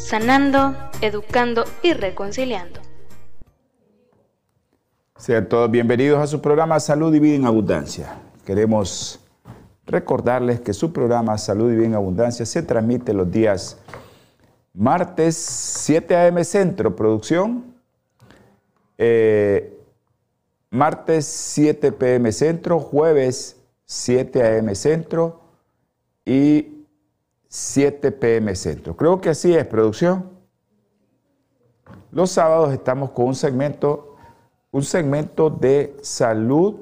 sanando, educando y reconciliando. Sean todos bienvenidos a su programa Salud y Vida en Abundancia. Queremos recordarles que su programa Salud y Vida en Abundancia se transmite los días martes 7 a.m. Centro Producción, eh, martes 7 p.m. Centro, jueves 7 a.m. Centro y 7 pm centro. Creo que así es, producción. Los sábados estamos con un segmento, un segmento de salud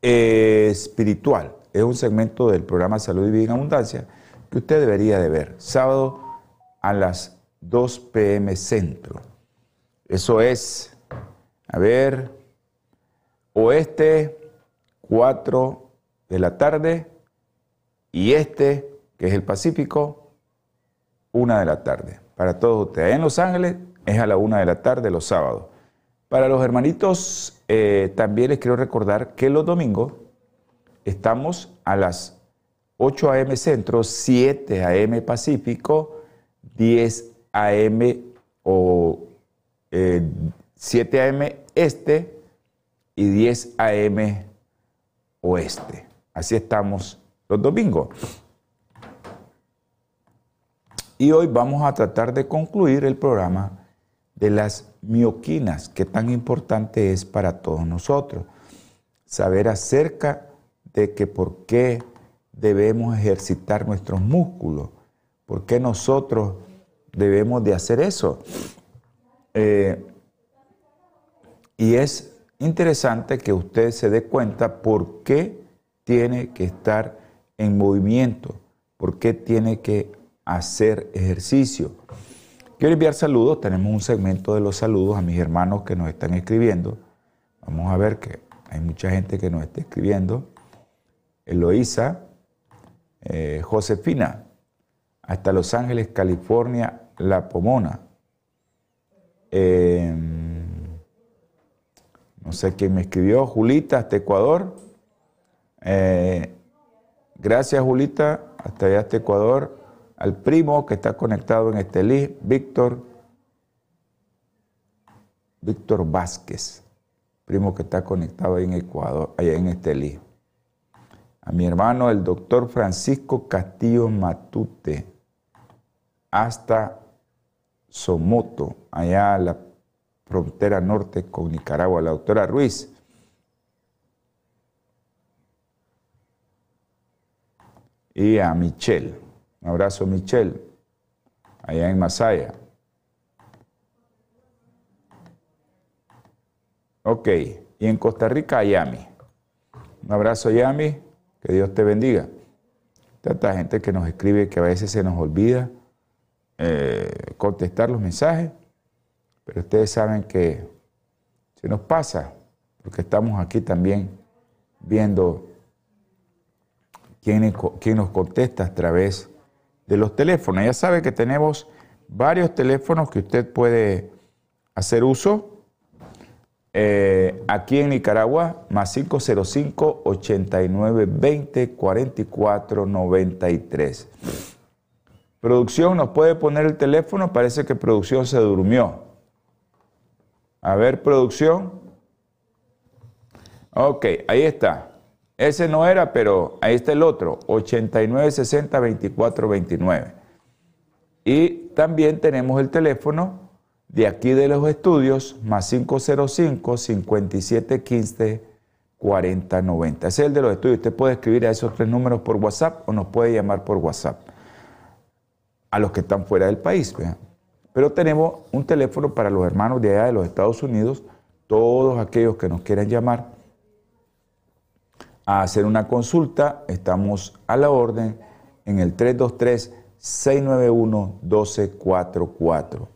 eh, espiritual. Es un segmento del programa Salud y Vida en Abundancia que usted debería de ver. Sábado a las 2 pm centro. Eso es, a ver, oeste, 4 de la tarde y este, que es el Pacífico, una de la tarde. Para todos ustedes. en Los Ángeles es a la una de la tarde los sábados. Para los hermanitos, eh, también les quiero recordar que los domingos estamos a las 8 a.m. Centro, 7 a.m. Pacífico, 10 a.m. o 7 eh, a.m. Este y 10 a.m. Oeste. Así estamos los domingos. Y hoy vamos a tratar de concluir el programa de las mioquinas, que tan importante es para todos nosotros. Saber acerca de que por qué debemos ejercitar nuestros músculos, por qué nosotros debemos de hacer eso. Eh, y es interesante que usted se dé cuenta por qué tiene que estar en movimiento, por qué tiene que hacer ejercicio. Quiero enviar saludos, tenemos un segmento de los saludos a mis hermanos que nos están escribiendo. Vamos a ver que hay mucha gente que nos está escribiendo. Eloísa, eh, Josefina, hasta Los Ángeles, California, La Pomona. Em, no sé quién me escribió, Julita, hasta Ecuador. Eh, Gracias, Julita, hasta allá, hasta Ecuador. Al primo que está conectado en Estelí, Víctor, Víctor Vázquez, primo que está conectado en Ecuador, allá en Estelí. A mi hermano, el doctor Francisco Castillo Matute, hasta Somoto, allá a la frontera norte con Nicaragua. La doctora Ruiz, y a Michelle. Un abrazo, Michelle, allá en Masaya. Ok, y en Costa Rica, Yami. Un abrazo, Yami, que Dios te bendiga. Tanta gente que nos escribe que a veces se nos olvida eh, contestar los mensajes, pero ustedes saben que se nos pasa, porque estamos aquí también viendo quién, nos contesta a través de los teléfonos. Ya sabe que tenemos varios teléfonos que usted puede hacer uso. Eh, aquí en Nicaragua, más 505 8920 4493 Producción, ¿nos puede poner el teléfono? Parece que producción se durmió. A ver, producción. Ok, ahí está. Ese no era, pero ahí está el otro, 8960-2429. Y también tenemos el teléfono de aquí de los estudios, más 505-5715-4090. Ese es el de los estudios. Usted puede escribir a esos tres números por WhatsApp o nos puede llamar por WhatsApp. A los que están fuera del país. Pero tenemos un teléfono para los hermanos de allá de los Estados Unidos, todos aquellos que nos quieran llamar a hacer una consulta, estamos a la orden en el 323-691-1244.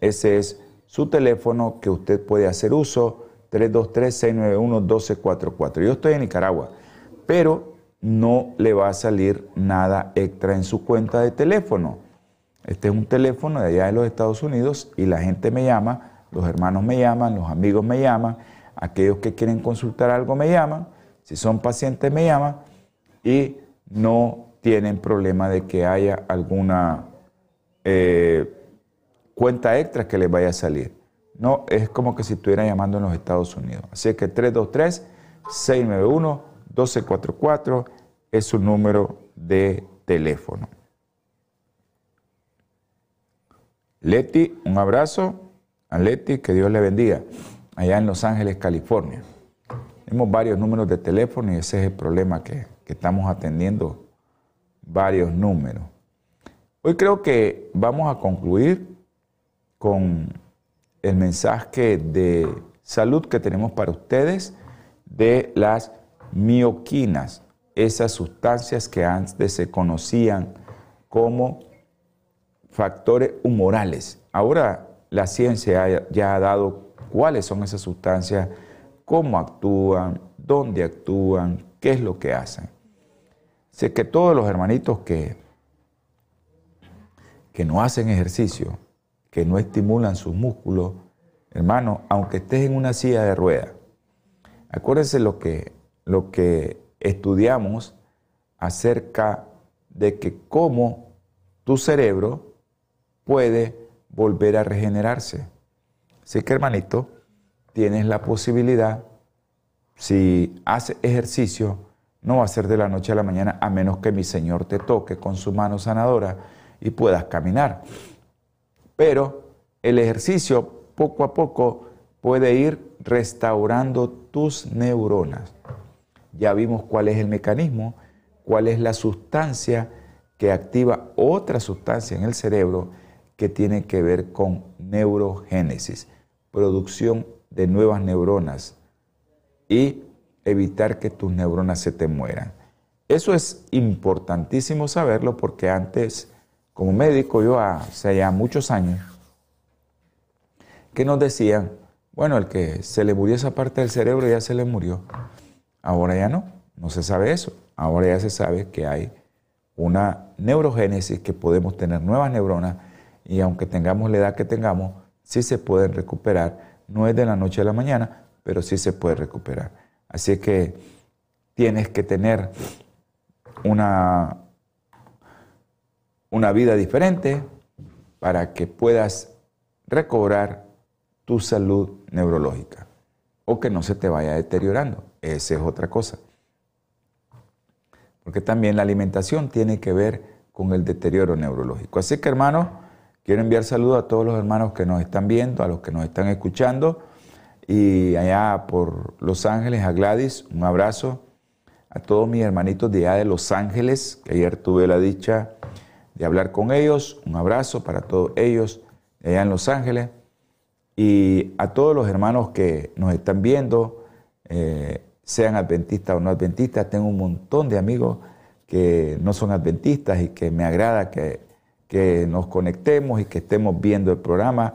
Ese es su teléfono que usted puede hacer uso, 323-691-1244. Yo estoy en Nicaragua, pero no le va a salir nada extra en su cuenta de teléfono. Este es un teléfono de allá de los Estados Unidos y la gente me llama, los hermanos me llaman, los amigos me llaman, aquellos que quieren consultar algo me llaman, si son pacientes me llaman y no tienen problema de que haya alguna eh, cuenta extra que les vaya a salir. No, es como que si estuviera llamando en los Estados Unidos. Así que 323-691-1244 es su número de teléfono. Leti, un abrazo a Leti, que Dios le bendiga, allá en Los Ángeles, California. Tenemos varios números de teléfono y ese es el problema que, que estamos atendiendo, varios números. Hoy creo que vamos a concluir con el mensaje de salud que tenemos para ustedes de las mioquinas, esas sustancias que antes se conocían como factores humorales. Ahora la ciencia ya ha dado cuáles son esas sustancias, cómo actúan, dónde actúan, qué es lo que hacen. Sé que todos los hermanitos que, que no hacen ejercicio, que no estimulan sus músculos, hermano, aunque estés en una silla de ruedas, acuérdense lo que, lo que estudiamos acerca de que cómo tu cerebro puede volver a regenerarse. Así que hermanito, tienes la posibilidad, si haces ejercicio, no va a ser de la noche a la mañana, a menos que mi Señor te toque con su mano sanadora y puedas caminar. Pero el ejercicio poco a poco puede ir restaurando tus neuronas. Ya vimos cuál es el mecanismo, cuál es la sustancia que activa otra sustancia en el cerebro que tiene que ver con neurogénesis, producción de nuevas neuronas y evitar que tus neuronas se te mueran. Eso es importantísimo saberlo porque antes, como médico, yo hace ya muchos años, que nos decían, bueno, el que se le murió esa parte del cerebro ya se le murió. Ahora ya no, no se sabe eso. Ahora ya se sabe que hay una neurogénesis, que podemos tener nuevas neuronas y aunque tengamos la edad que tengamos, sí se pueden recuperar. No es de la noche a la mañana, pero sí se puede recuperar. Así que tienes que tener una, una vida diferente para que puedas recobrar tu salud neurológica o que no se te vaya deteriorando. Esa es otra cosa. Porque también la alimentación tiene que ver con el deterioro neurológico. Así que hermanos, Quiero enviar saludos a todos los hermanos que nos están viendo, a los que nos están escuchando. Y allá por Los Ángeles, a Gladys, un abrazo. A todos mis hermanitos de allá de Los Ángeles, que ayer tuve la dicha de hablar con ellos. Un abrazo para todos ellos allá en Los Ángeles. Y a todos los hermanos que nos están viendo, eh, sean adventistas o no adventistas, tengo un montón de amigos que no son adventistas y que me agrada que que nos conectemos y que estemos viendo el programa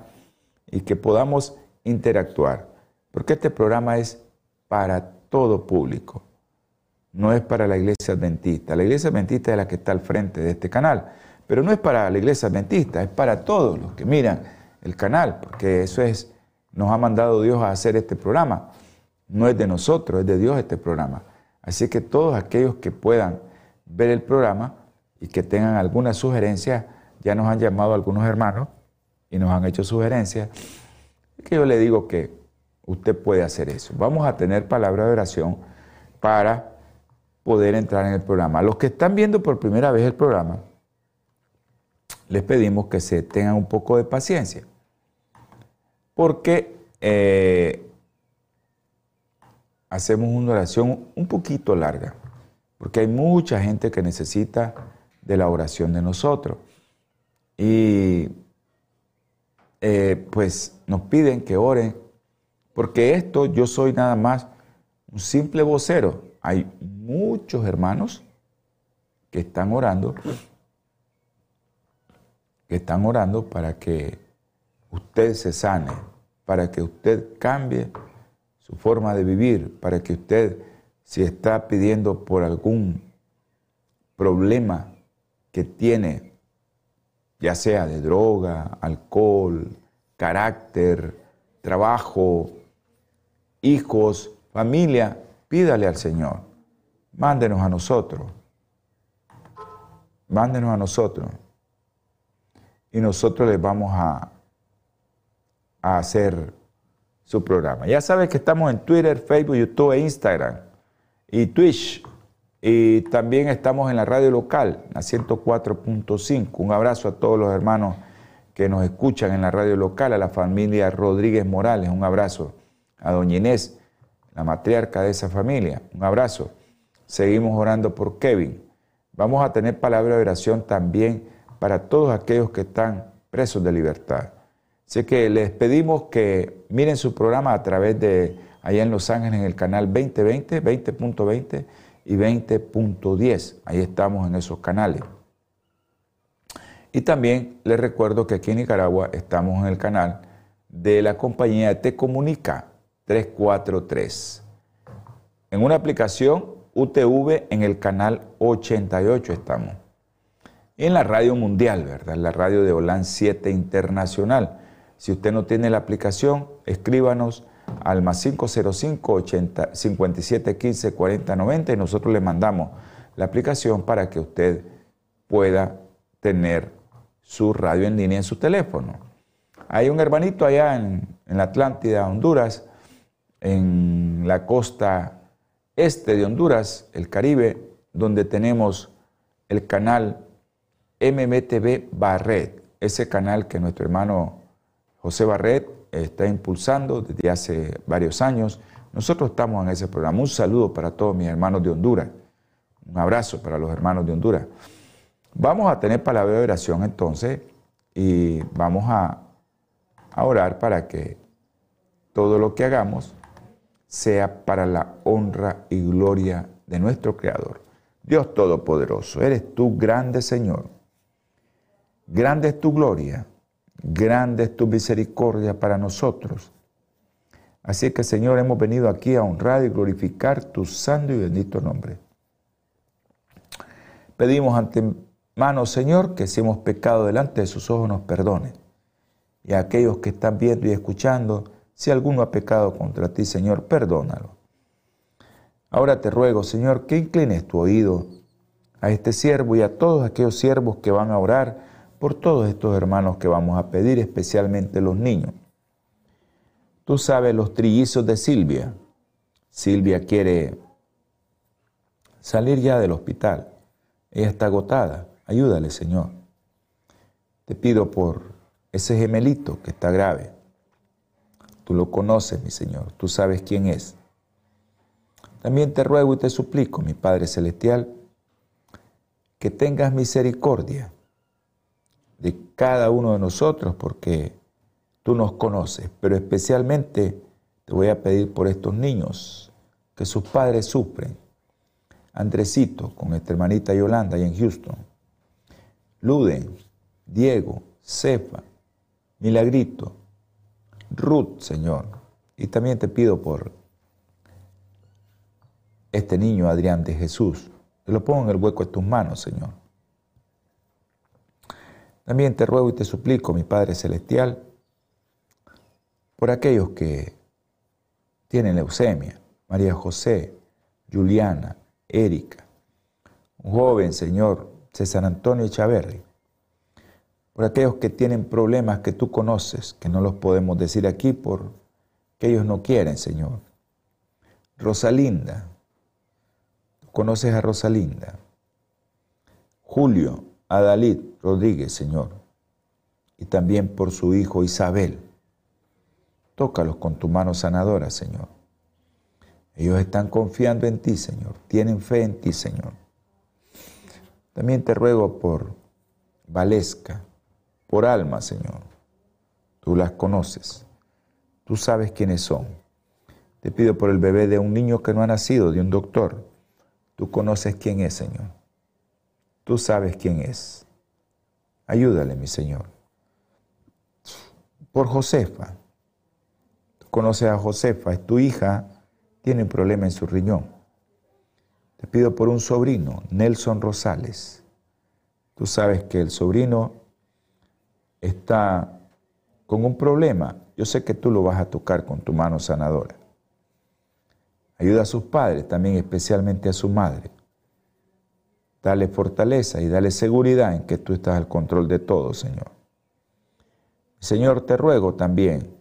y que podamos interactuar. Porque este programa es para todo público, no es para la iglesia adventista. La iglesia adventista es la que está al frente de este canal, pero no es para la iglesia adventista, es para todos los que miran el canal, porque eso es, nos ha mandado Dios a hacer este programa. No es de nosotros, es de Dios este programa. Así que todos aquellos que puedan ver el programa y que tengan alguna sugerencia, ya nos han llamado algunos hermanos y nos han hecho sugerencias, que yo le digo que usted puede hacer eso. Vamos a tener palabra de oración para poder entrar en el programa. Los que están viendo por primera vez el programa, les pedimos que se tengan un poco de paciencia, porque eh, hacemos una oración un poquito larga, porque hay mucha gente que necesita de la oración de nosotros. Y eh, pues nos piden que oren, porque esto yo soy nada más un simple vocero. Hay muchos hermanos que están orando que están orando para que usted se sane, para que usted cambie su forma de vivir, para que usted, si está pidiendo por algún problema que tiene, ya sea de droga, alcohol, carácter, trabajo, hijos, familia, pídale al Señor. Mándenos a nosotros. Mándenos a nosotros. Y nosotros les vamos a, a hacer su programa. Ya sabes que estamos en Twitter, Facebook, YouTube e Instagram y Twitch. Y también estamos en la radio local, la 104.5. Un abrazo a todos los hermanos que nos escuchan en la radio local, a la familia Rodríguez Morales. Un abrazo a doña Inés, la matriarca de esa familia. Un abrazo. Seguimos orando por Kevin. Vamos a tener palabra de oración también para todos aquellos que están presos de libertad. Así que les pedimos que miren su programa a través de allá en Los Ángeles en el canal 2020, 20.20 y 20.10. Ahí estamos en esos canales. Y también les recuerdo que aquí en Nicaragua estamos en el canal de la compañía Te Comunica 343. En una aplicación UTV en el canal 88 estamos. Y en la radio mundial, ¿verdad? La radio de Holan 7 Internacional si usted no tiene la aplicación, escríbanos al más 505 80, 57 15 40 90 y nosotros le mandamos la aplicación para que usted pueda tener su radio en línea en su teléfono. Hay un hermanito allá en, en la Atlántida, Honduras, en la costa este de Honduras, el Caribe, donde tenemos el canal MMTV Barret, ese canal que nuestro hermano José Barret está impulsando desde hace varios años. Nosotros estamos en ese programa. Un saludo para todos mis hermanos de Honduras. Un abrazo para los hermanos de Honduras. Vamos a tener palabra de oración entonces y vamos a, a orar para que todo lo que hagamos sea para la honra y gloria de nuestro Creador. Dios Todopoderoso, eres tú grande Señor. Grande es tu gloria Grande es tu misericordia para nosotros. Así que, Señor, hemos venido aquí a honrar y glorificar tu santo y bendito nombre. Pedimos ante mano, Señor, que si hemos pecado delante de sus ojos nos perdone. Y a aquellos que están viendo y escuchando, si alguno ha pecado contra ti, Señor, perdónalo. Ahora te ruego, Señor, que inclines tu oído a este siervo y a todos aquellos siervos que van a orar por todos estos hermanos que vamos a pedir, especialmente los niños. Tú sabes los trillizos de Silvia. Silvia quiere salir ya del hospital. Ella está agotada. Ayúdale, Señor. Te pido por ese gemelito que está grave. Tú lo conoces, mi Señor. Tú sabes quién es. También te ruego y te suplico, mi Padre Celestial, que tengas misericordia de cada uno de nosotros porque tú nos conoces, pero especialmente te voy a pedir por estos niños que sus padres sufren. Andresito con esta hermanita Yolanda y en Houston. Luden, Diego, Cefa, Milagrito, Ruth, Señor. Y también te pido por este niño Adrián de Jesús. Te lo pongo en el hueco de tus manos, Señor. También te ruego y te suplico, mi Padre Celestial, por aquellos que tienen leucemia, María José, Juliana, Erika, un joven Señor, César Antonio Echaverri, por aquellos que tienen problemas que tú conoces, que no los podemos decir aquí por que ellos no quieren, Señor. Rosalinda, conoces a Rosalinda. Julio, Adalid Rodríguez, Señor, y también por su hijo Isabel. Tócalos con tu mano sanadora, Señor. Ellos están confiando en ti, Señor. Tienen fe en ti, Señor. También te ruego por Valesca, por Alma, Señor. Tú las conoces. Tú sabes quiénes son. Te pido por el bebé de un niño que no ha nacido, de un doctor. Tú conoces quién es, Señor. Tú sabes quién es. Ayúdale, mi Señor. Por Josefa. Conoce a Josefa, es tu hija, tiene un problema en su riñón. Te pido por un sobrino, Nelson Rosales. Tú sabes que el sobrino está con un problema. Yo sé que tú lo vas a tocar con tu mano sanadora. Ayuda a sus padres, también especialmente a su madre. Dale fortaleza y dale seguridad en que tú estás al control de todo, Señor. Señor, te ruego también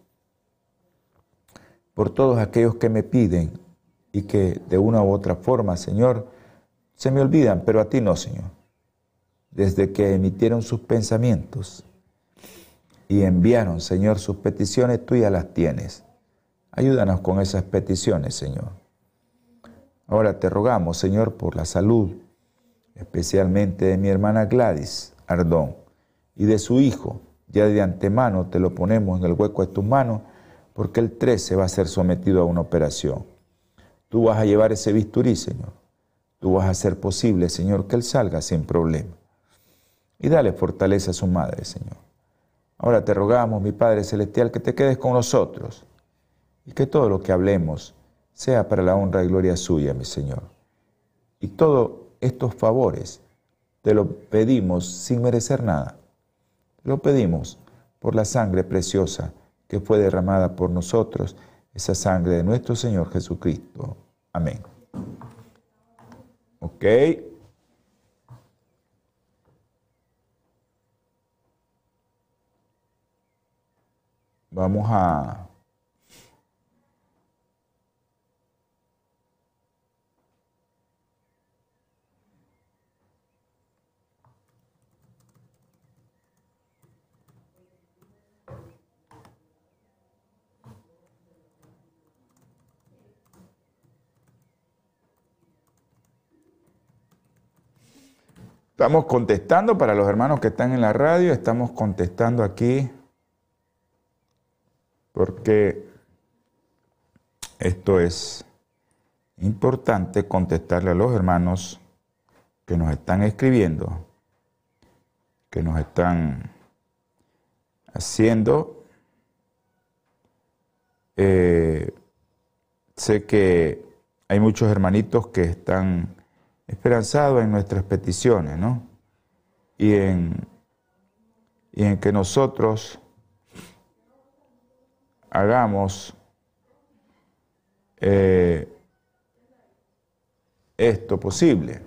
por todos aquellos que me piden y que de una u otra forma, Señor, se me olvidan, pero a ti no, Señor. Desde que emitieron sus pensamientos y enviaron, Señor, sus peticiones, tú ya las tienes. Ayúdanos con esas peticiones, Señor. Ahora te rogamos, Señor, por la salud, especialmente de mi hermana Gladys Ardón y de su hijo. Ya de antemano te lo ponemos en el hueco de tus manos, porque el 13 va a ser sometido a una operación. Tú vas a llevar ese bisturí, Señor. Tú vas a hacer posible, Señor, que Él salga sin problema. Y dale fortaleza a su madre, Señor. Ahora te rogamos, mi Padre Celestial, que te quedes con nosotros y que todo lo que hablemos sea para la honra y gloria suya, mi Señor. Y todos estos favores te lo pedimos sin merecer nada. Lo pedimos por la sangre preciosa que fue derramada por nosotros, esa sangre de nuestro Señor Jesucristo. Amén. Ok. Vamos a Estamos contestando para los hermanos que están en la radio, estamos contestando aquí porque esto es importante contestarle a los hermanos que nos están escribiendo, que nos están haciendo. Eh, sé que hay muchos hermanitos que están esperanzado en nuestras peticiones, ¿no? Y en, y en que nosotros hagamos eh, esto posible,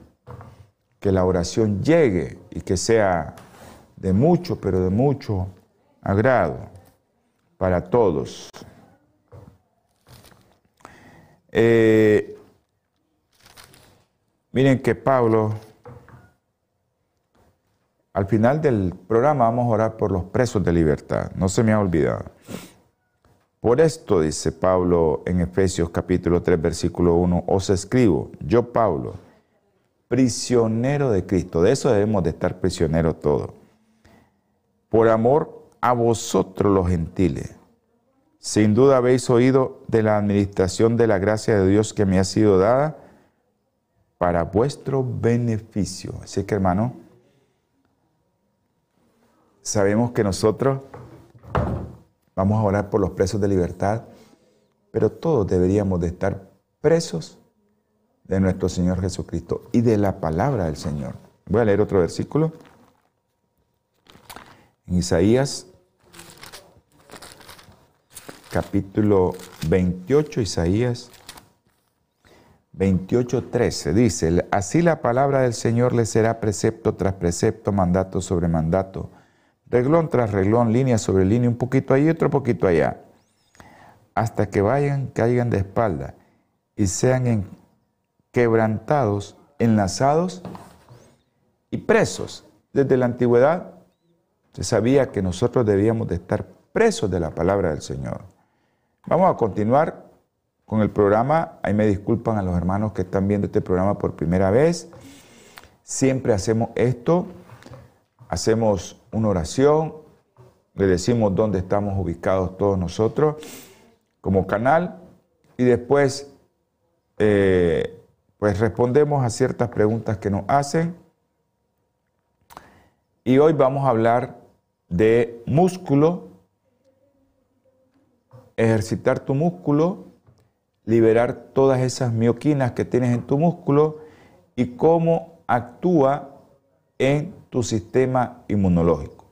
que la oración llegue y que sea de mucho, pero de mucho agrado para todos. Eh, Miren que Pablo, al final del programa vamos a orar por los presos de libertad, no se me ha olvidado. Por esto, dice Pablo en Efesios capítulo 3, versículo 1, os escribo, yo Pablo, prisionero de Cristo, de eso debemos de estar prisioneros todos, por amor a vosotros los gentiles. Sin duda habéis oído de la administración de la gracia de Dios que me ha sido dada para vuestro beneficio. Así que hermano, sabemos que nosotros vamos a orar por los presos de libertad, pero todos deberíamos de estar presos de nuestro Señor Jesucristo y de la palabra del Señor. Voy a leer otro versículo. En Isaías capítulo 28, Isaías 28.13 dice, así la palabra del Señor le será precepto tras precepto, mandato sobre mandato, reglón tras reglón, línea sobre línea, un poquito ahí, otro poquito allá, hasta que vayan, caigan de espalda y sean quebrantados, enlazados y presos. Desde la antigüedad se sabía que nosotros debíamos de estar presos de la palabra del Señor. Vamos a continuar con el programa. Ahí me disculpan a los hermanos que están viendo este programa por primera vez. Siempre hacemos esto, hacemos una oración, le decimos dónde estamos ubicados todos nosotros como canal. Y después eh, pues respondemos a ciertas preguntas que nos hacen. Y hoy vamos a hablar de músculo, ejercitar tu músculo, liberar todas esas mioquinas que tienes en tu músculo y cómo actúa en tu sistema inmunológico.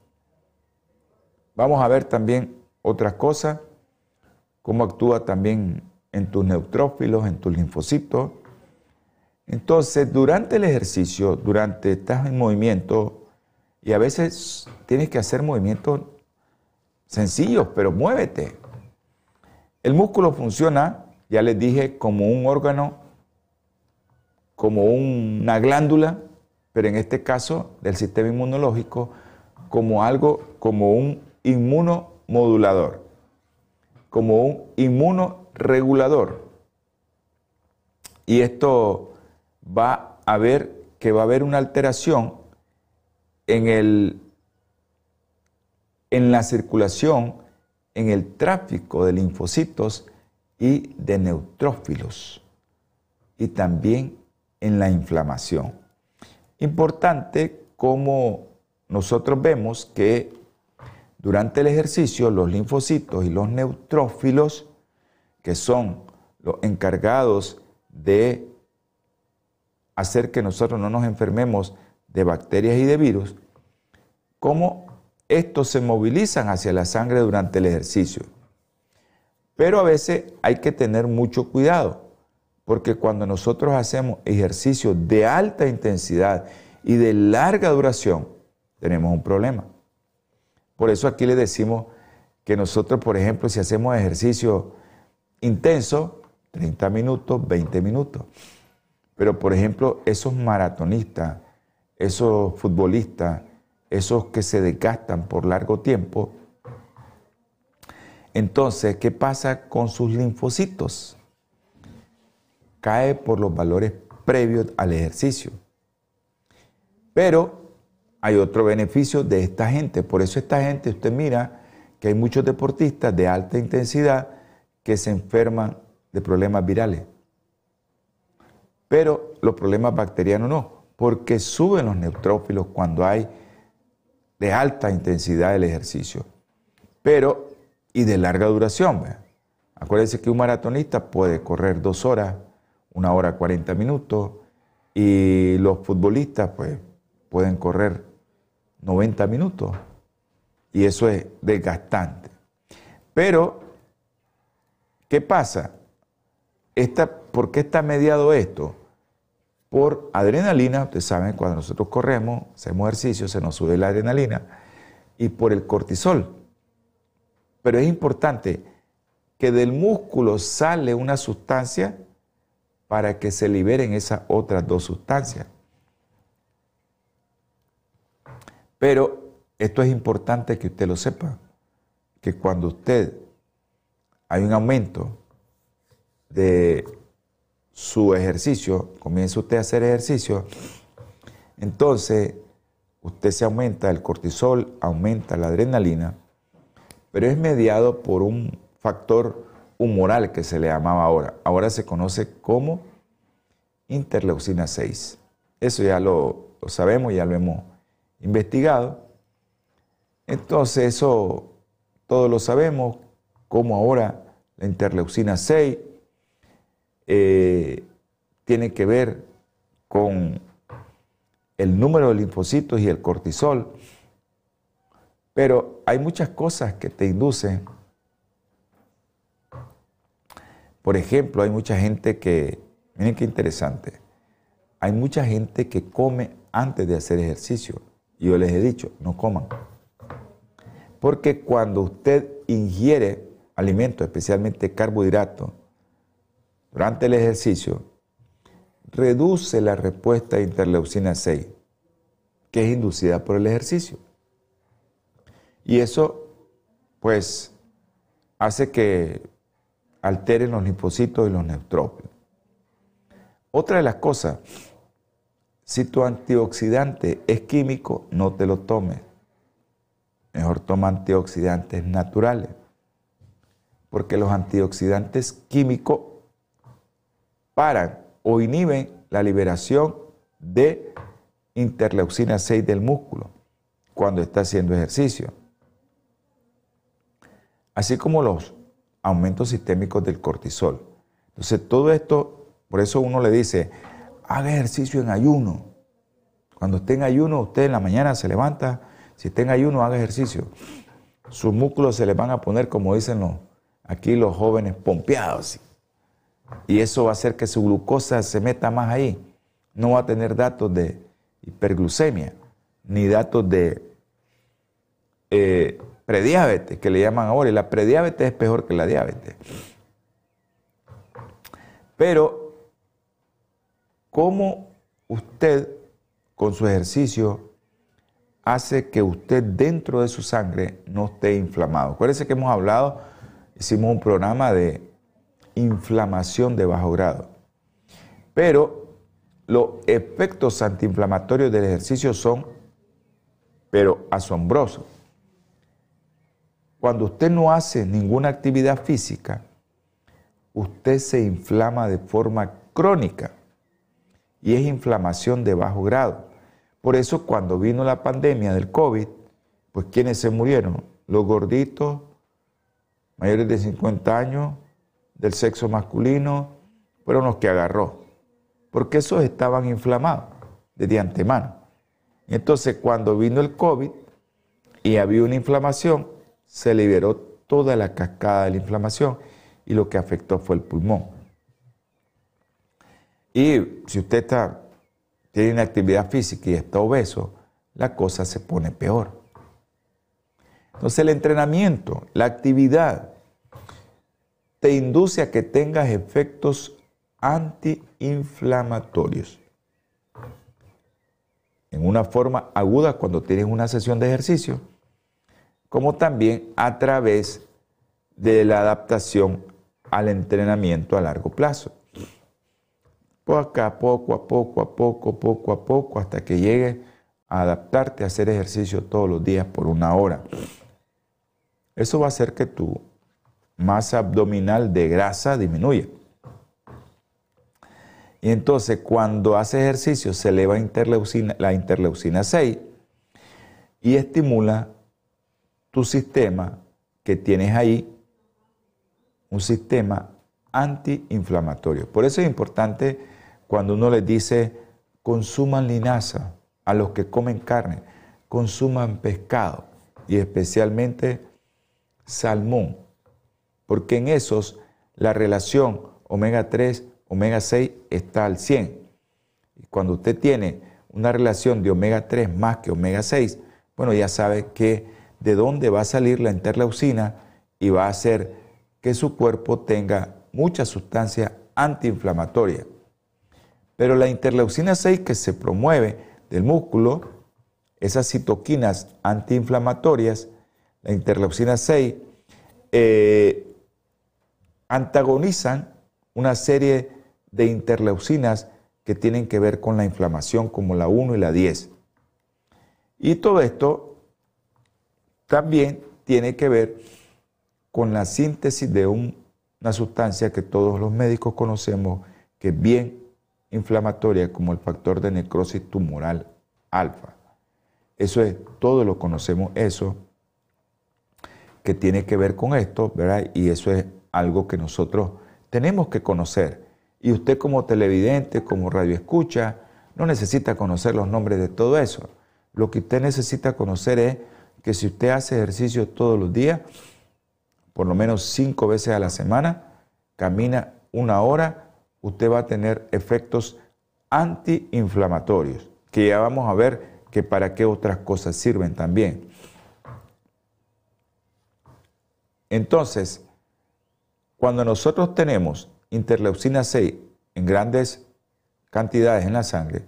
Vamos a ver también otras cosas, cómo actúa también en tus neutrófilos, en tus linfocitos. Entonces, durante el ejercicio, durante estás en movimiento, y a veces tienes que hacer movimientos sencillos, pero muévete. El músculo funciona, ya les dije, como un órgano, como una glándula, pero en este caso del sistema inmunológico, como algo, como un inmunomodulador, como un inmunoregulador. Y esto va a ver que va a haber una alteración en, el, en la circulación, en el tráfico de linfocitos y de neutrófilos, y también en la inflamación. Importante como nosotros vemos que durante el ejercicio los linfocitos y los neutrófilos, que son los encargados de hacer que nosotros no nos enfermemos de bacterias y de virus, cómo estos se movilizan hacia la sangre durante el ejercicio. Pero a veces hay que tener mucho cuidado, porque cuando nosotros hacemos ejercicio de alta intensidad y de larga duración, tenemos un problema. Por eso aquí le decimos que nosotros, por ejemplo, si hacemos ejercicio intenso, 30 minutos, 20 minutos. Pero, por ejemplo, esos maratonistas esos futbolistas, esos que se desgastan por largo tiempo, entonces, ¿qué pasa con sus linfocitos? Cae por los valores previos al ejercicio. Pero hay otro beneficio de esta gente. Por eso esta gente, usted mira que hay muchos deportistas de alta intensidad que se enferman de problemas virales. Pero los problemas bacterianos no porque suben los neutrófilos cuando hay de alta intensidad el ejercicio, pero y de larga duración. Acuérdense que un maratonista puede correr dos horas, una hora cuarenta minutos, y los futbolistas pues pueden correr 90 minutos, y eso es desgastante. Pero, ¿qué pasa? ¿Por qué está mediado esto? por adrenalina, ustedes saben, cuando nosotros corremos, hacemos ejercicio, se nos sube la adrenalina, y por el cortisol. Pero es importante que del músculo sale una sustancia para que se liberen esas otras dos sustancias. Pero esto es importante que usted lo sepa, que cuando usted hay un aumento de su ejercicio, comienza usted a hacer ejercicio, entonces usted se aumenta el cortisol, aumenta la adrenalina, pero es mediado por un factor humoral que se le llamaba ahora. Ahora se conoce como interleucina 6. Eso ya lo, sabemos, ya lo hemos investigado. Entonces eso todos lo sabemos, como ahora la interleucina 6 eh, tiene que ver con el número de linfocitos y el cortisol, pero hay muchas cosas que te inducen. Por ejemplo, hay mucha gente que, miren qué interesante, hay mucha gente que come antes de hacer ejercicio. Yo les he dicho, no coman. Porque cuando usted ingiere alimentos, especialmente carbohidratos, durante el ejercicio, reduce la respuesta de interleucina 6, que es inducida por el ejercicio. Y eso, pues, hace que alteren los linfocitos y los neutrófilos. Otra de las cosas, si tu antioxidante es químico, no te lo tomes. Mejor toma antioxidantes naturales. Porque los antioxidantes químicos paran o inhiben la liberación de interleucina 6 del músculo. cuando está haciendo ejercicio. Así como los aumentos sistémicos del cortisol. Entonces, todo esto, por eso uno le dice, haga ejercicio en ayuno. Cuando esté en ayuno, usted en la mañana se levanta, si está en ayuno, haga ejercicio. Sus músculos se le van a poner, como dicen los, aquí los jóvenes, pompeados. Y eso va a hacer que su glucosa se meta más ahí. No va a tener datos de hiperglucemia, ni datos de eh, prediabetes, que le llaman ahora. Y la prediabetes es peor que la diabetes. Pero, ¿cómo usted con su ejercicio hace que usted dentro de su sangre no esté inflamado? Acuérdense que hemos hablado, hicimos un programa de inflamación de bajo grado. Pero los efectos antiinflamatorios del ejercicio son, pero asombrosos. Cuando usted no hace ninguna actividad física, usted se inflama de forma crónica y es inflamación de bajo grado. Por eso cuando vino la pandemia del COVID, pues ¿quiénes se murieron? Los gorditos, mayores de 50 años, del sexo masculino, fueron los que agarró, porque esos estaban inflamados desde antemano. Entonces cuando vino el COVID y había una inflamación, se liberó toda la cascada de la inflamación y lo que afectó fue el pulmón. Y si usted está, tiene una actividad física y está obeso, la cosa se pone peor. Entonces el entrenamiento, la actividad, te induce a que tengas efectos antiinflamatorios. En una forma aguda cuando tienes una sesión de ejercicio, como también a través de la adaptación al entrenamiento a largo plazo. Poco a poco, a poco, a poco, poco a poco, hasta que llegue a adaptarte a hacer ejercicio todos los días por una hora. Eso va a hacer que tu masa abdominal de grasa disminuya. Y entonces cuando hace ejercicio se eleva la interleucina 6 y estimula tu sistema que tienes ahí un sistema antiinflamatorio. Por eso es importante cuando uno les dice consuman linaza a los que comen carne, consuman pescado y especialmente salmón, porque en esos la relación omega 3, omega 6 está al 100. Y cuando usted tiene una relación de omega 3 más que omega 6, bueno, ya sabe que de dónde va a salir la interleucina y va a hacer que su cuerpo tenga mucha sustancia antiinflamatoria. Pero la interleucina 6 que se promueve del músculo, esas citoquinas antiinflamatorias, la interleucina 6, eh, antagonizan una serie de interleucinas que tienen que ver con la inflamación, como la 1 y la 10. Y todo esto también tiene que ver con la síntesis de una sustancia que todos los médicos conocemos, que es bien inflamatoria, como el factor de necrosis tumoral alfa. Eso es, todos lo conocemos, eso que tiene que ver con esto, ¿verdad? Y eso es algo que nosotros tenemos que conocer. Y usted como televidente, como radioescucha, no necesita conocer los nombres de todo eso. Lo que usted necesita conocer es que si usted hace ejercicio todos los días, por lo menos cinco veces a la semana, camina una hora, usted va a tener efectos antiinflamatorios, que ya vamos a ver que para qué otras cosas sirven también. Entonces, cuando nosotros tenemos interleucina 6 en grandes cantidades en la sangre,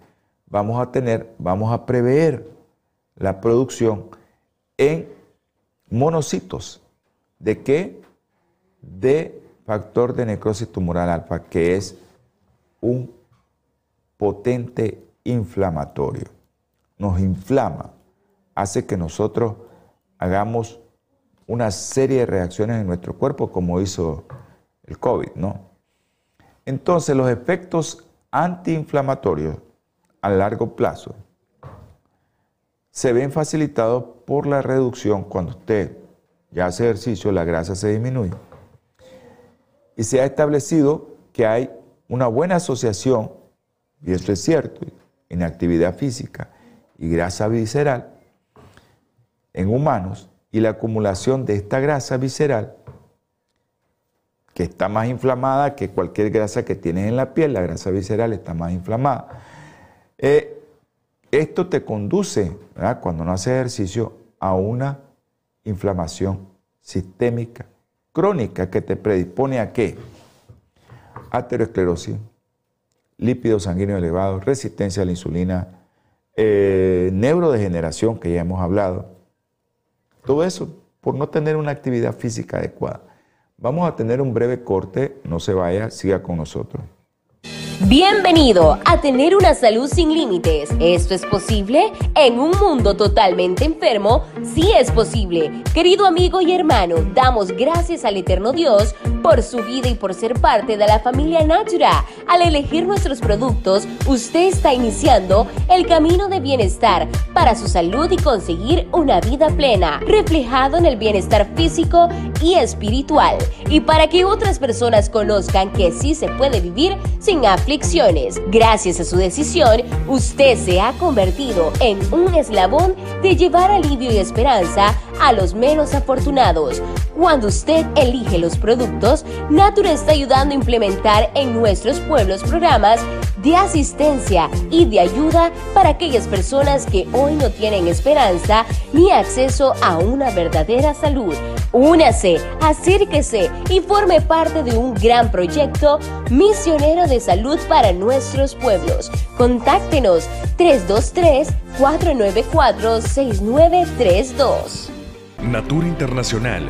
vamos a tener, vamos a prever la producción en monocitos ¿De qué? De factor de necrosis tumoral alfa, que es un potente inflamatorio. Nos inflama, hace que nosotros hagamos una serie de reacciones en nuestro cuerpo, como hizo el COVID, ¿no? Entonces, los efectos antiinflamatorios a largo plazo se ven facilitados por la reducción cuando usted ya hace ejercicio, la grasa se disminuye. Y se ha establecido que hay una buena asociación, y esto es cierto, en actividad física y grasa visceral en humanos y la acumulación de esta grasa visceral, que está más inflamada que cualquier grasa que tienes en la piel, la grasa visceral está más inflamada. Eh, esto te conduce, cuando no haces ejercicio, a una inflamación sistémica crónica que te predispone a qué? Aterosclerosis, lípidos sanguíneos elevados, resistencia a la insulina, eh, neurodegeneración, que ya hemos hablado. Todo eso por no tener una actividad física adecuada. Vamos a tener un breve corte, no se vaya, siga con nosotros. Bienvenido a tener una salud sin límites. ¿Esto es posible? En un mundo totalmente enfermo, sí es posible. Querido amigo y hermano, damos gracias al eterno Dios por su vida y por ser parte de la familia Natura. Al elegir nuestros productos, usted está iniciando el camino de bienestar para su salud y conseguir una vida plena, reflejado en el bienestar físico y espiritual. Y para que otras personas conozcan que sí se puede vivir sin Gracias a su decisión, usted se ha convertido en un eslabón de llevar alivio y esperanza a los menos afortunados. Cuando usted elige los productos, Natura está ayudando a implementar en nuestros pueblos programas de asistencia y de ayuda para aquellas personas que hoy no tienen esperanza ni acceso a una verdadera salud. Únase, acérquese y forme parte de un gran proyecto misionero de salud para nuestros pueblos. Contáctenos 323-494-6932. Natura Internacional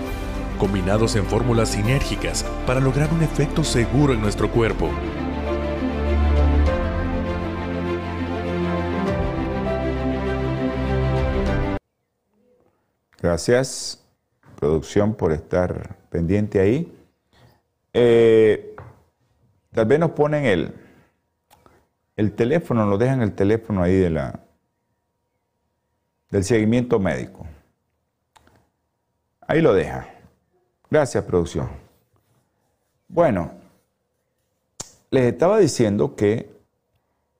combinados en fórmulas sinérgicas para lograr un efecto seguro en nuestro cuerpo. Gracias, producción, por estar pendiente ahí. Eh, tal vez nos ponen el, el teléfono, nos dejan el teléfono ahí de la, del seguimiento médico. Ahí lo deja. Gracias, producción. Bueno, les estaba diciendo que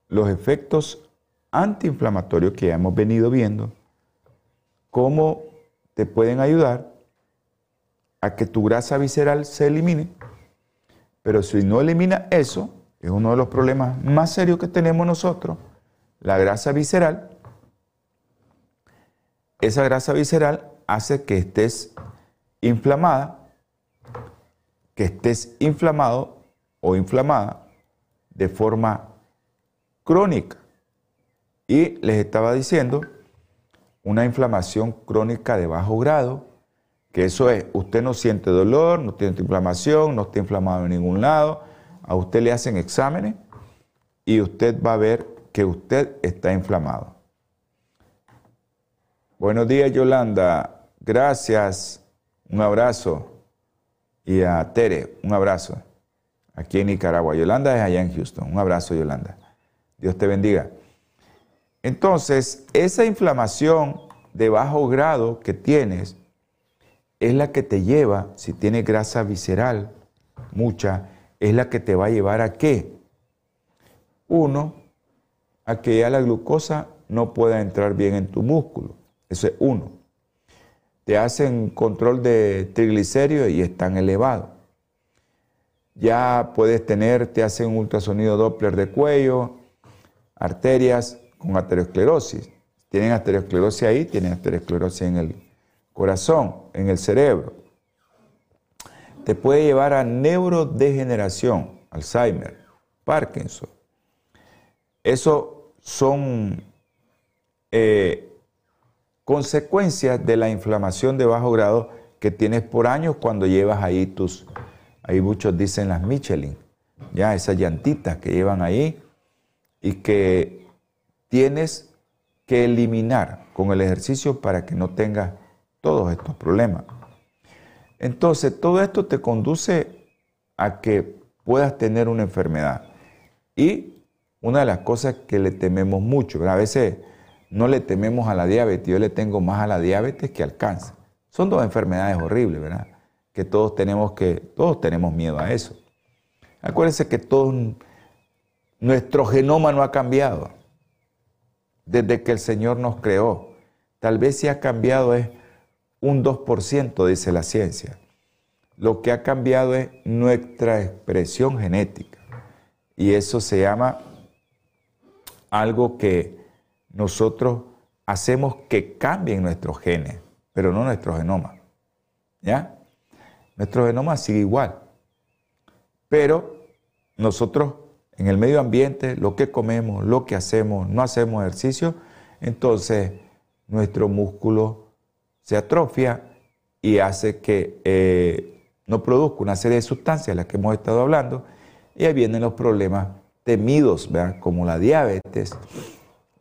los efectos antiinflamatorios que hemos venido viendo, cómo te pueden ayudar a que tu grasa visceral se elimine pero si no elimina eso, es uno de los problemas más serios que tenemos nosotros, la grasa visceral. Esa grasa visceral hace que estés inflamada, que estés inflamado o inflamada de forma crónica. Y les estaba diciendo, una inflamación crónica de bajo grado, que eso es, usted no siente dolor, no tiene inflamación, no está inflamado en ningún lado, a usted le hacen exámenes y usted va a ver que usted está inflamado. Buenos días Yolanda, gracias, un abrazo. Y a Tere, un abrazo, aquí en Nicaragua. Yolanda es allá en Houston, un abrazo Yolanda. Dios te bendiga. Entonces, esa inflamación de bajo grado que tienes, es la que te lleva, si tienes grasa visceral, mucha, es la que te va a llevar a qué? Uno, a que ya la glucosa no pueda entrar bien en tu músculo. Eso es uno. Te hacen control de triglicéridos y están elevados. Ya puedes tener, te hacen un ultrasonido Doppler de cuello, arterias con aterosclerosis. Tienen aterosclerosis ahí, tienen aterosclerosis en el corazón, en el cerebro. Te puede llevar a neurodegeneración, Alzheimer, Parkinson. Eso son eh, consecuencias de la inflamación de bajo grado que tienes por años cuando llevas ahí tus, ahí muchos dicen las Michelin, ya esas llantitas que llevan ahí y que tienes que eliminar con el ejercicio para que no tengas todos estos problemas. Entonces, todo esto te conduce a que puedas tener una enfermedad. Y una de las cosas que le tememos mucho, a veces no le tememos a la diabetes, yo le tengo más a la diabetes que al cáncer. Son dos enfermedades horribles, ¿verdad? Que todos tenemos que, todos tenemos miedo a eso. Acuérdense que todo nuestro genoma no ha cambiado desde que el Señor nos creó. Tal vez si ha cambiado es un 2%, dice la ciencia. Lo que ha cambiado es nuestra expresión genética. Y eso se llama algo que nosotros hacemos que cambien nuestros genes, pero no nuestro genoma. ¿Ya? Nuestro genoma sigue igual. Pero nosotros en el medio ambiente, lo que comemos, lo que hacemos, no hacemos ejercicio, entonces nuestro músculo se atrofia y hace que eh, no produzca una serie de sustancias de las que hemos estado hablando, y ahí vienen los problemas temidos, como la diabetes.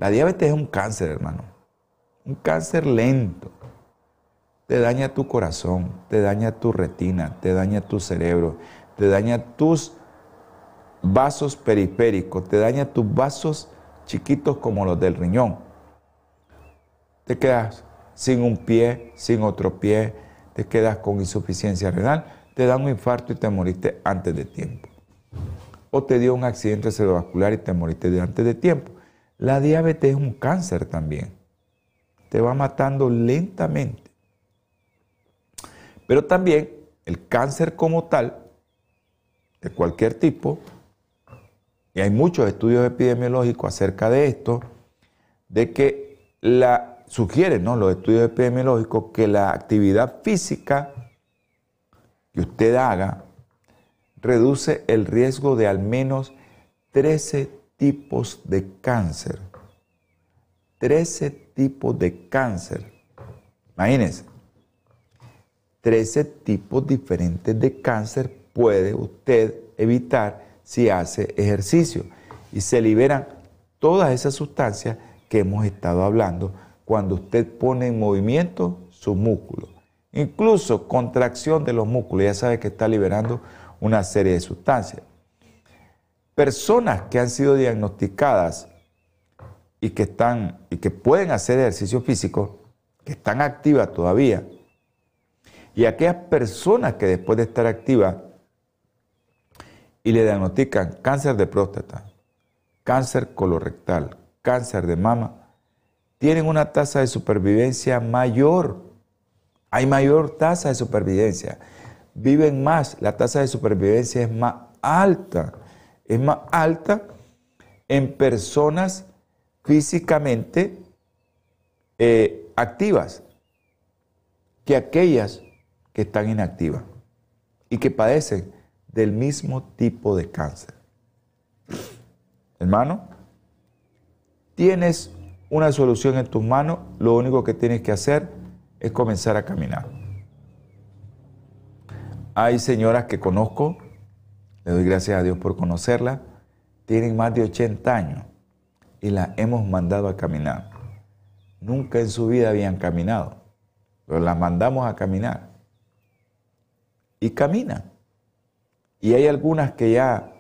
La diabetes es un cáncer, hermano, un cáncer lento. Te daña tu corazón, te daña tu retina, te daña tu cerebro, te daña tus vasos periféricos, te daña tus vasos chiquitos como los del riñón. Te quedas sin un pie, sin otro pie, te quedas con insuficiencia renal, te da un infarto y te moriste antes de tiempo. O te dio un accidente cerebrovascular y te moriste antes de tiempo. La diabetes es un cáncer también. Te va matando lentamente. Pero también el cáncer como tal, de cualquier tipo, y hay muchos estudios epidemiológicos acerca de esto, de que la sugieren ¿no? los estudios epidemiológicos que la actividad física que usted haga reduce el riesgo de al menos 13 tipos de cáncer. 13 tipos de cáncer. Imagínense. 13 tipos diferentes de cáncer puede usted evitar si hace ejercicio. Y se liberan todas esas sustancias que hemos estado hablando cuando usted pone en movimiento sus músculos. Incluso contracción de los músculos, ya sabe que está liberando una serie de sustancias. Personas que han sido diagnosticadas y que, están, y que pueden hacer ejercicio físico, que están activas todavía, y aquellas personas que después de estar activas y le diagnostican cáncer de próstata, cáncer colorectal, cáncer de mama, tienen una tasa de supervivencia mayor. Hay mayor tasa de supervivencia. Viven más, la tasa de supervivencia es más alta. Es más alta en personas físicamente eh, activas que aquellas que están inactivas y que padecen del mismo tipo de cáncer. Hermano, tienes una solución en tus manos, lo único que tienes que hacer es comenzar a caminar. Hay señoras que conozco, le doy gracias a Dios por conocerla, tienen más de 80 años y las hemos mandado a caminar. Nunca en su vida habían caminado, pero las mandamos a caminar. Y caminan. Y hay algunas que ya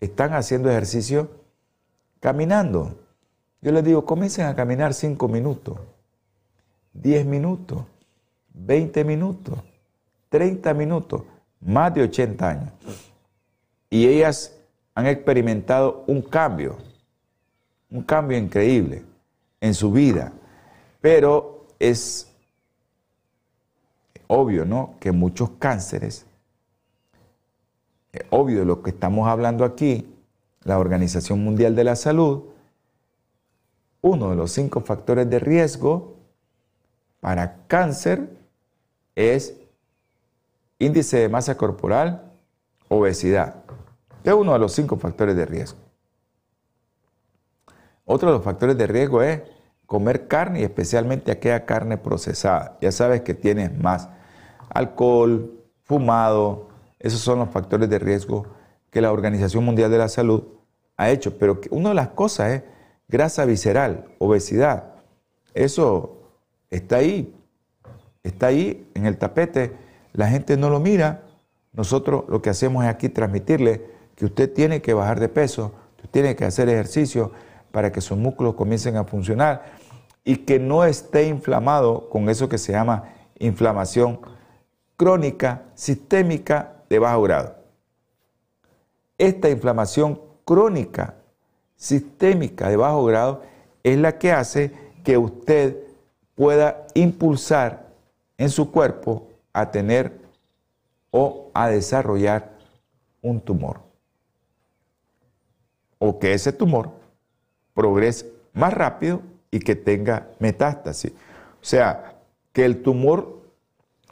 están haciendo ejercicio caminando. Yo les digo, comiencen a caminar 5 minutos, 10 minutos, 20 minutos, 30 minutos, más de 80 años. Y ellas han experimentado un cambio, un cambio increíble en su vida. Pero es obvio, ¿no? Que muchos cánceres obvio de lo que estamos hablando aquí, la Organización Mundial de la Salud, uno de los cinco factores de riesgo para cáncer es índice de masa corporal, obesidad. Es uno de los cinco factores de riesgo. Otro de los factores de riesgo es comer carne y especialmente aquella carne procesada. Ya sabes que tienes más alcohol, fumado, esos son los factores de riesgo que la Organización Mundial de la Salud ha hecho. Pero una de las cosas es grasa visceral, obesidad. Eso está ahí, está ahí en el tapete. La gente no lo mira. Nosotros lo que hacemos es aquí transmitirle que usted tiene que bajar de peso, usted tiene que hacer ejercicio para que sus músculos comiencen a funcionar y que no esté inflamado con eso que se llama inflamación crónica sistémica de bajo grado. Esta inflamación crónica sistémica de bajo grado es la que hace que usted pueda impulsar en su cuerpo a tener o a desarrollar un tumor. O que ese tumor progrese más rápido y que tenga metástasis. O sea, que el tumor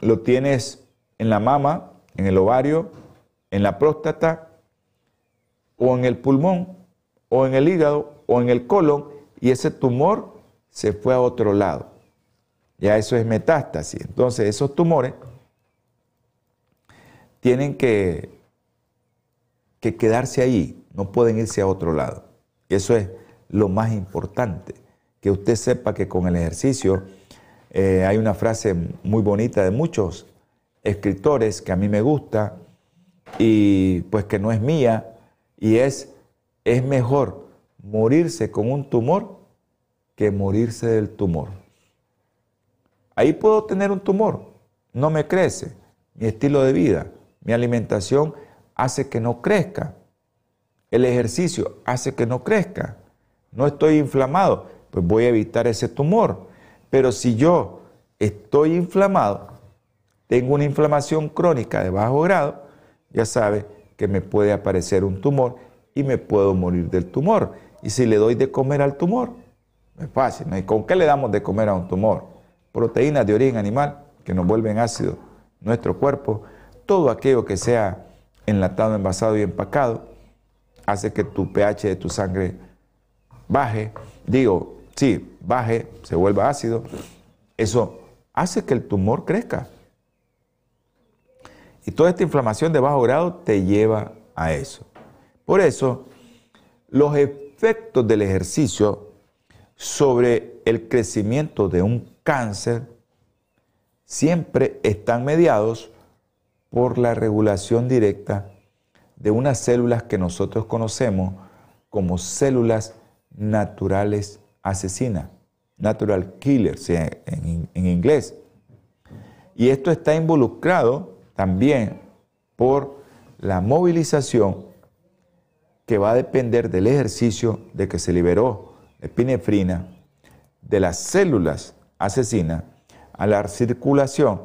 lo tienes en la mama, en el ovario, en la próstata, o en el pulmón, o en el hígado, o en el colon, y ese tumor se fue a otro lado. Ya eso es metástasis. Entonces, esos tumores tienen que, que quedarse ahí, no pueden irse a otro lado. Eso es lo más importante, que usted sepa que con el ejercicio eh, hay una frase muy bonita de muchos escritores que a mí me gusta y pues que no es mía y es, es mejor morirse con un tumor que morirse del tumor. Ahí puedo tener un tumor, no me crece. Mi estilo de vida, mi alimentación hace que no crezca. El ejercicio hace que no crezca. No estoy inflamado, pues voy a evitar ese tumor. Pero si yo estoy inflamado, tengo una inflamación crónica de bajo grado, ya sabe que me puede aparecer un tumor y me puedo morir del tumor. Y si le doy de comer al tumor, es fácil. ¿Y con qué le damos de comer a un tumor? Proteínas de origen animal que nos vuelven ácido nuestro cuerpo. Todo aquello que sea enlatado, envasado y empacado hace que tu pH de tu sangre baje. Digo, sí, baje, se vuelva ácido. Eso hace que el tumor crezca. Y toda esta inflamación de bajo grado te lleva a eso. Por eso, los efectos del ejercicio sobre el crecimiento de un cáncer siempre están mediados por la regulación directa de unas células que nosotros conocemos como células naturales asesinas, natural killers en, inglés. Y esto está involucrado también por la movilización que va a depender del ejercicio de que se liberó epinefrina de las células asesinas a la circulación.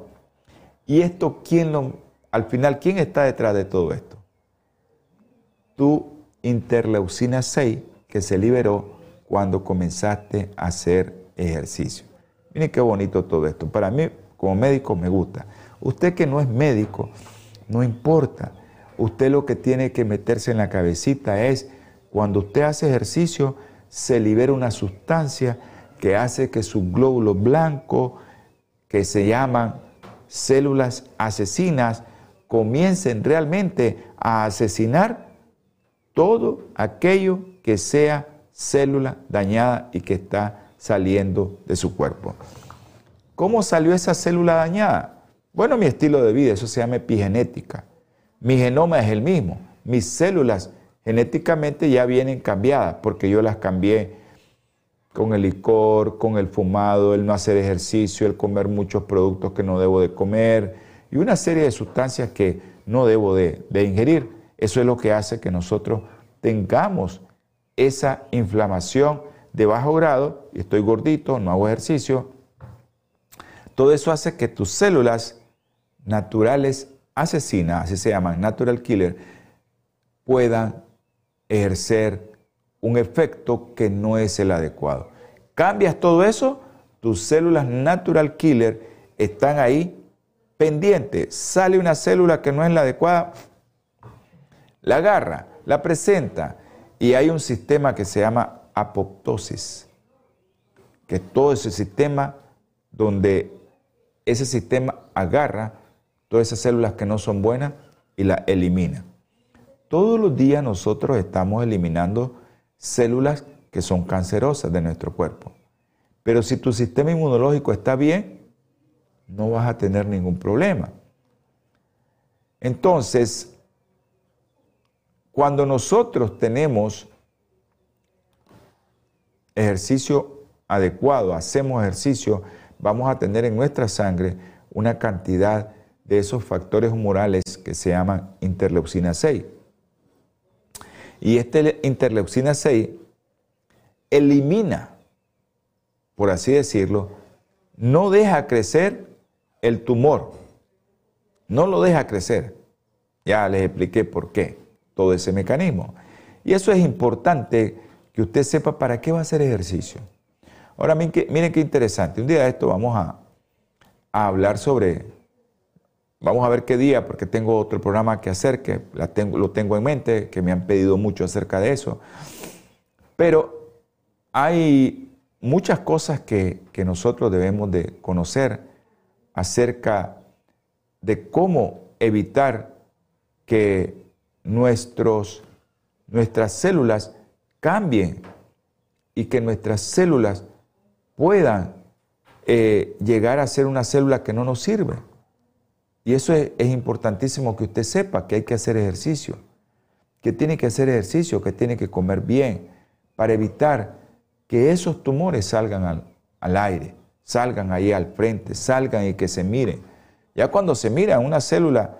Y esto, ¿quién lo, al final, ¿quién está detrás de todo esto? Tu interleucina 6 que se liberó cuando comenzaste a hacer ejercicio. Miren qué bonito todo esto. Para mí, como médico, me gusta. Usted que no es médico, no importa. Usted lo que tiene que meterse en la cabecita es, cuando usted hace ejercicio, se libera una sustancia que hace que sus glóbulos blancos, que se llaman células asesinas, comiencen realmente a asesinar todo aquello que sea célula dañada y que está saliendo de su cuerpo. ¿Cómo salió esa célula dañada? Bueno, mi estilo de vida, eso se llama epigenética. Mi genoma es el mismo. Mis células genéticamente ya vienen cambiadas porque yo las cambié con el licor, con el fumado, el no hacer ejercicio, el comer muchos productos que no debo de comer y una serie de sustancias que no debo de, ingerir. Eso es lo que hace que nosotros tengamos esa inflamación de bajo grado, y estoy gordito, no hago ejercicio. Todo eso hace que tus células naturales asesinas, así se llaman, natural killer, puedan ejercer un efecto que no es el adecuado. Cambias todo eso, tus células natural killer están ahí pendientes. Sale una célula que no es la adecuada, la agarra, la presenta y hay un sistema que se llama apoptosis, que es todo ese sistema donde ese sistema agarra todas esas células que no son buenas y las elimina. Todos los días nosotros estamos eliminando células que son cancerosas de nuestro cuerpo. Pero si tu sistema inmunológico está bien, no vas a tener ningún problema. Entonces, cuando nosotros tenemos ejercicio adecuado, hacemos ejercicio, vamos a tener en nuestra sangre una cantidad de esos factores humorales que se llaman interleucina 6. Y este interleucina 6 elimina, por así decirlo, no deja crecer el tumor. No lo deja crecer. Ya les expliqué por qué, todo ese mecanismo. Y eso es importante que usted sepa para qué va a hacer ejercicio. Ahora miren qué interesante. Un día de esto vamos a, hablar sobre, vamos a ver qué día, porque tengo otro programa que hacer, que lo tengo en mente, que me han pedido mucho acerca de eso. Pero hay muchas cosas que, que nosotros debemos de conocer acerca de cómo evitar que nuestros, nuestras células cambien y que nuestras células puedan eh, llegar a ser una célula que no nos sirve. Y eso es, importantísimo que usted sepa que hay que hacer ejercicio, que tiene que hacer ejercicio, que tiene que comer bien, para evitar que esos tumores salgan al, al aire, salgan ahí al frente, salgan y que se miren. Ya cuando se mira una célula,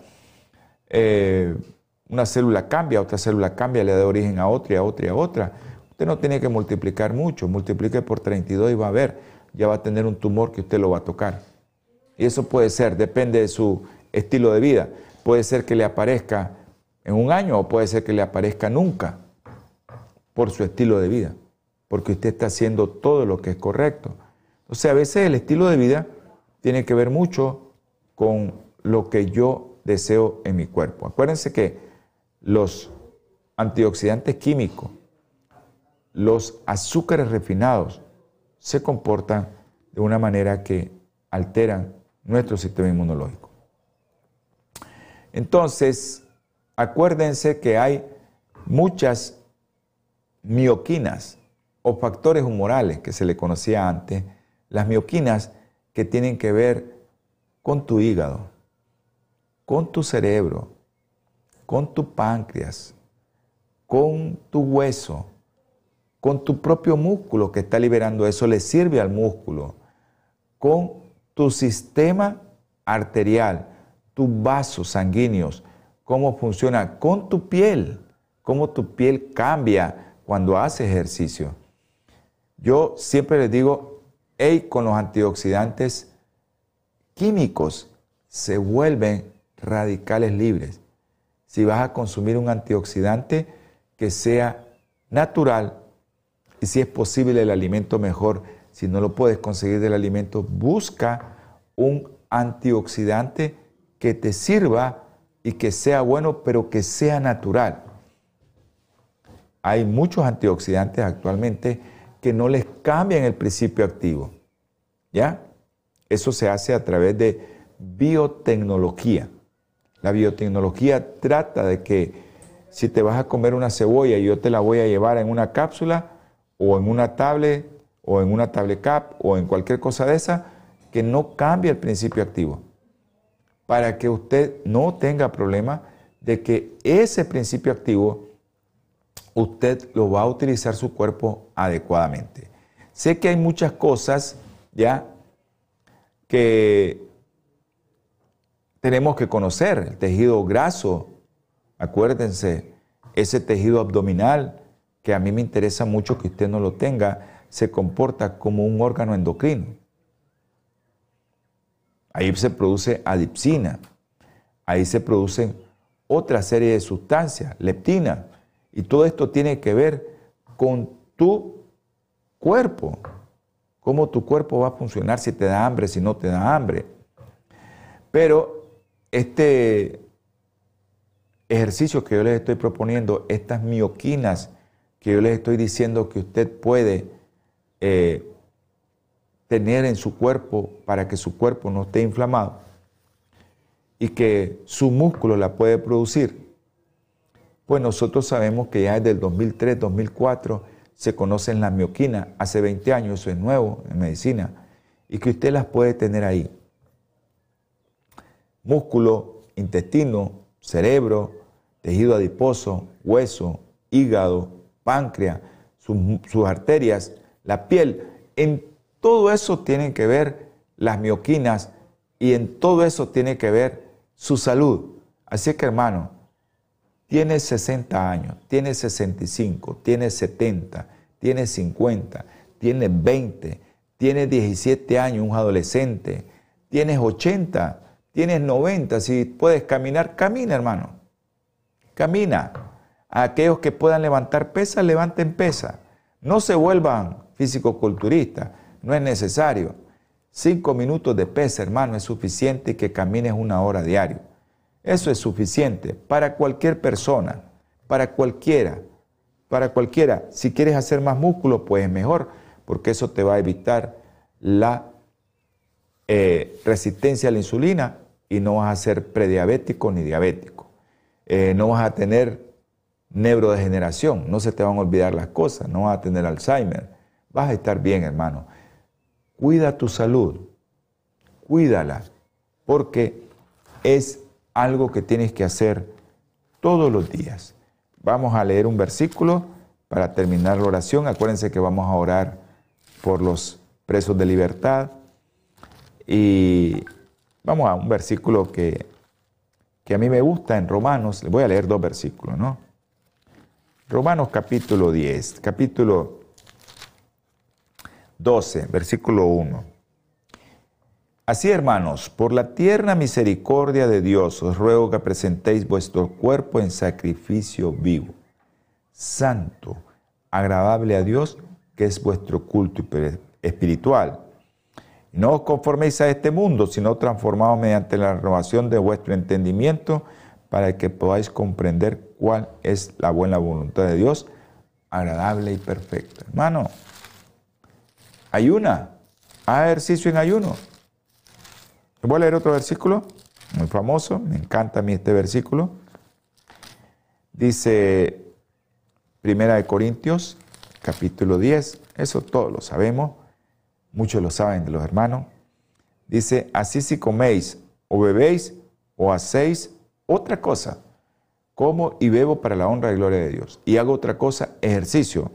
eh, una célula cambia, otra célula cambia, le da origen a otra y a otra y a otra. Usted no tiene que multiplicar mucho, multiplique por 32 y va a ver, ya va a tener un tumor que usted lo va a tocar. Y eso puede ser, depende de su estilo de vida. Puede ser que le aparezca en un año o puede ser que le aparezca nunca por su estilo de vida, porque usted está haciendo todo lo que es correcto. O sea, a veces el estilo de vida tiene que ver mucho con lo que yo deseo en mi cuerpo. Acuérdense que los antioxidantes químicos, los azúcares refinados, se comportan de una manera que alteran nuestro sistema inmunológico. Entonces, acuérdense que hay muchas mioquinas o factores humorales que se le conocía antes, las mioquinas que tienen que ver con tu hígado, con tu cerebro, con tu páncreas, con tu hueso, con tu propio músculo que está liberando eso, le sirve al músculo, con tu sistema arterial, tus vasos sanguíneos, cómo funciona, con tu piel, cómo tu piel cambia cuando haces ejercicio. Yo siempre les digo, hey, con los antioxidantes químicos se vuelven radicales libres. Si vas a consumir un antioxidante que sea natural y si es posible el alimento mejor, si no lo puedes conseguir del alimento, busca un antioxidante que te sirva y que sea bueno, pero que sea natural. Hay muchos antioxidantes actualmente que no les cambian el principio activo. ¿Ya? Eso se hace a través de biotecnología. La biotecnología trata de que si te vas a comer una cebolla y yo te la voy a llevar en una cápsula o en una tablet o en una tablet cap o en cualquier cosa de esa, que no cambie el principio activo. Para que usted no tenga problema de que ese principio activo usted lo va a utilizar su cuerpo adecuadamente. Sé que hay muchas cosas ya que tenemos que conocer, el tejido graso, acuérdense, ese tejido abdominal que a mí me interesa mucho que usted no lo tenga, se comporta como un órgano endocrino. Ahí se produce adipsina, ahí se producen otra serie de sustancias, leptina, y todo esto tiene que ver con tu cuerpo cómo tu cuerpo va a funcionar si te da hambre, si no te da hambre. Pero este ejercicio que yo les estoy proponiendo, estas mioquinas que yo les estoy diciendo que usted puede eh, tener en su cuerpo para que su cuerpo no esté inflamado, y que su músculo la puede producir? Pues nosotros sabemos que ya desde el 2003, 2004 se conocen las mioquinas, hace 20 años, eso es nuevo en medicina, y que usted las puede tener ahí. Músculo, intestino, cerebro, tejido adiposo, hueso, hígado, páncreas, sus, arterias, la piel, en todo eso tienen que ver las mioquinas y en todo eso tiene que ver su salud. Así que hermano, tiene 60 años, tiene 65, tiene 70, tiene 50, tiene 20, tiene 17 años, un adolescente, tienes 80, tienes 90, si puedes caminar, camina hermano, camina. A aquellos que puedan levantar pesas, levanten pesas. No se vuelvan físico-culturistas, no es necesario. Cinco minutos de pesa, hermano, es suficiente que camines una hora diario. Eso es suficiente para cualquier persona, para cualquiera, para cualquiera. Si quieres hacer más músculo, pues mejor, porque eso te va a evitar la eh, resistencia a la insulina y no vas a ser prediabético ni diabético. Eh, no vas a tener neurodegeneración, no se te van a olvidar las cosas, no vas a tener Alzheimer. Vas a estar bien, hermano. Cuida tu salud, cuídala, porque es algo que tienes que hacer todos los días. Vamos a leer un versículo para terminar la oración. Acuérdense que vamos a orar por los presos de libertad. Y vamos a un versículo que, que a mí me gusta en Romanos. Voy a leer dos versículos, ¿no? Romanos capítulo 10, capítulo 12, versículo 1. Así, hermanos, por la tierna misericordia de Dios, os ruego que presentéis vuestro cuerpo en sacrificio vivo, santo, agradable a Dios, que es vuestro culto espiritual. No os conforméis a este mundo, sino transformados mediante la renovación de vuestro entendimiento, para que podáis comprender cuál es la buena voluntad de Dios, agradable y perfecta. Hermano, Ayuna, haz ejercicio en ayuno. Voy a leer otro versículo, muy famoso, me encanta a mí este versículo. Dice Primera de Corintios, capítulo 10, eso todos lo sabemos, muchos lo saben de los hermanos. Dice, así si coméis o bebéis o hacéis otra cosa, como y bebo para la honra y gloria de Dios, y hago otra cosa, ejercicio,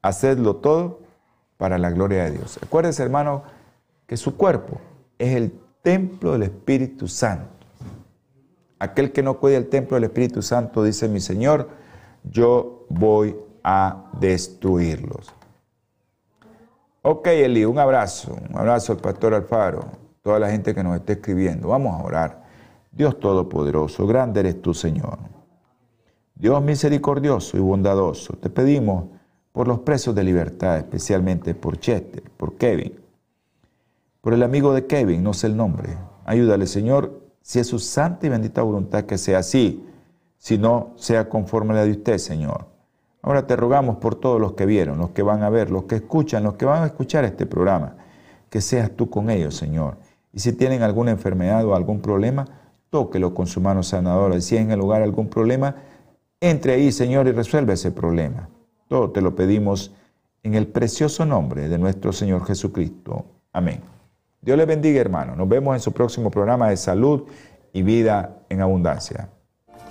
hacedlo todo para la gloria de Dios. Acuérdense, hermano, que su cuerpo es el templo del Espíritu Santo. Aquel que no cuida el templo del Espíritu Santo, dice mi Señor, yo voy a destruirlos. Ok, Eli, un abrazo, un abrazo al pastor Alfaro, toda la gente que nos está escribiendo. Vamos a orar. Dios Todopoderoso, grande eres tú, Señor. Dios misericordioso y bondadoso, te pedimos por los presos de libertad, especialmente por Chester, por Kevin, por el amigo de Kevin, no sé el nombre. Ayúdale, Señor, si es su santa y bendita voluntad que sea así, si no, sea conforme a la de usted, Señor. Ahora te rogamos por todos los que vieron, los que van a ver, los que escuchan, los que van a escuchar este programa, que seas tú con ellos, Señor. Y si tienen alguna enfermedad o algún problema, tóquelo con su mano sanadora. Y si en el lugar algún problema, entre ahí, Señor, y resuelve ese problema. Todo te lo pedimos en el precioso nombre de nuestro Señor Jesucristo. Amén. Dios le bendiga, hermano. Nos vemos en su próximo programa de salud y vida en abundancia.